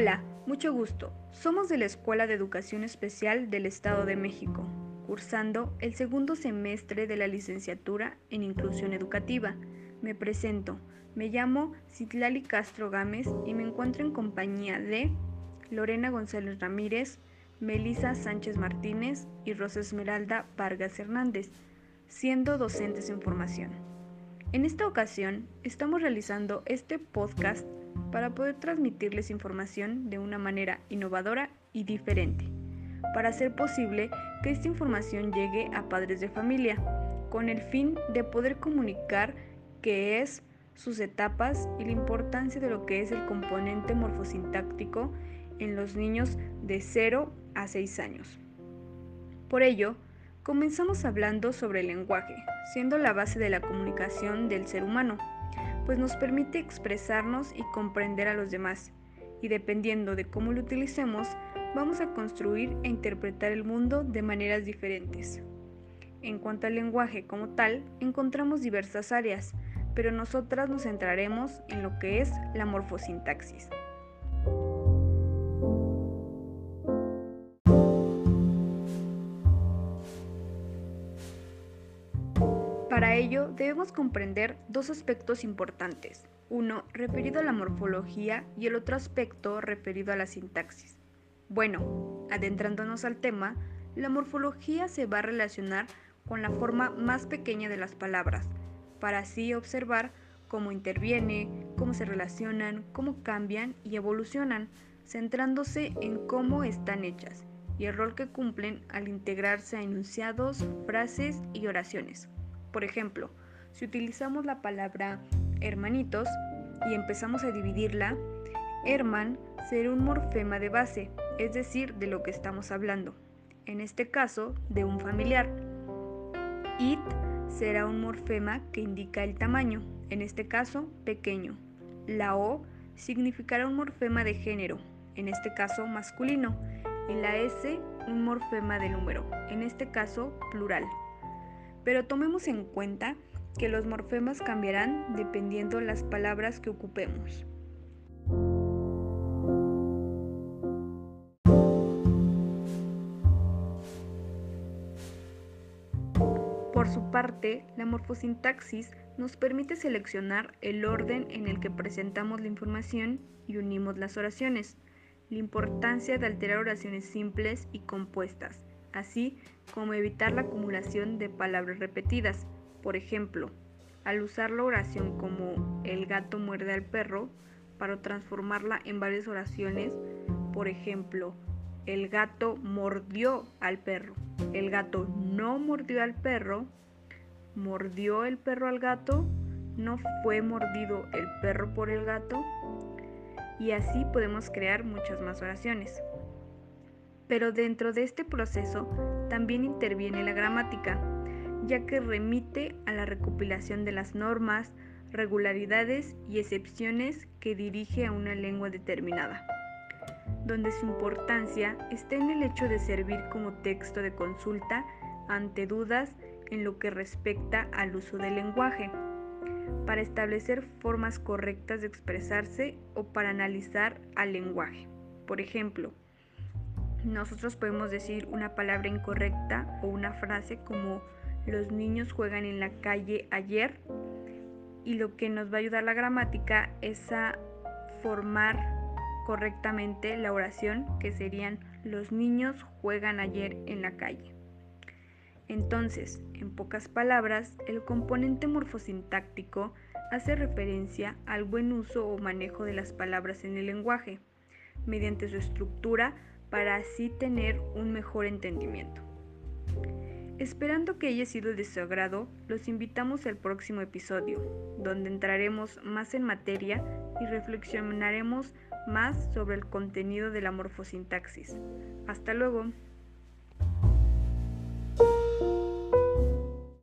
Hola, mucho gusto. Somos de la Escuela de Educación Especial del Estado de México, cursando el segundo semestre de la licenciatura en Inclusión Educativa. Me presento. Me llamo Citlali Castro Gámez y me encuentro en compañía de Lorena González Ramírez, Melisa Sánchez Martínez y Rosa Esmeralda Vargas Hernández, siendo docentes en formación. En esta ocasión estamos realizando este podcast para poder transmitirles información de una manera innovadora y diferente, para hacer posible que esta información llegue a padres de familia, con el fin de poder comunicar qué es, sus etapas y la importancia de lo que es el componente morfosintáctico en los niños de 0 a 6 años. Por ello, comenzamos hablando sobre el lenguaje, siendo la base de la comunicación del ser humano pues nos permite expresarnos y comprender a los demás, y dependiendo de cómo lo utilicemos, vamos a construir e interpretar el mundo de maneras diferentes. En cuanto al lenguaje como tal, encontramos diversas áreas, pero nosotras nos centraremos en lo que es la morfosintaxis. Para ello debemos comprender dos aspectos importantes, uno referido a la morfología y el otro aspecto referido a la sintaxis. Bueno, adentrándonos al tema, la morfología se va a relacionar con la forma más pequeña de las palabras, para así observar cómo interviene, cómo se relacionan, cómo cambian y evolucionan, centrándose en cómo están hechas y el rol que cumplen al integrarse a enunciados, frases y oraciones. Por ejemplo, si utilizamos la palabra hermanitos y empezamos a dividirla, herman será un morfema de base, es decir, de lo que estamos hablando. En este caso, de un familiar. It será un morfema que indica el tamaño, en este caso, pequeño. La O significará un morfema de género, en este caso, masculino. Y la S, un morfema de número, en este caso, plural pero tomemos en cuenta que los morfemas cambiarán dependiendo las palabras que ocupemos. Por su parte, la morfosintaxis nos permite seleccionar el orden en el que presentamos la información y unimos las oraciones, la importancia de alterar oraciones simples y compuestas, así como evitar la acumulación de palabras repetidas. Por ejemplo, al usar la oración como el gato muerde al perro, para transformarla en varias oraciones, por ejemplo, el gato mordió al perro, el gato no mordió al perro, mordió el perro al gato, no fue mordido el perro por el gato, y así podemos crear muchas más oraciones. Pero dentro de este proceso también interviene la gramática, ya que remite a la recopilación de las normas, regularidades y excepciones que dirige a una lengua determinada, donde su importancia está en el hecho de servir como texto de consulta ante dudas en lo que respecta al uso del lenguaje, para establecer formas correctas de expresarse o para analizar al lenguaje. Por ejemplo, nosotros podemos decir una palabra incorrecta o una frase como los niños juegan en la calle ayer y lo que nos va a ayudar la gramática es a formar correctamente la oración que serían los niños juegan ayer en la calle. Entonces, en pocas palabras, el componente morfosintáctico hace referencia al buen uso o manejo de las palabras en el lenguaje, mediante su estructura, para así tener un mejor entendimiento. Esperando que haya sido de su agrado, los invitamos al próximo episodio, donde entraremos más en materia y reflexionaremos más sobre el contenido de la morfosintaxis. Hasta luego.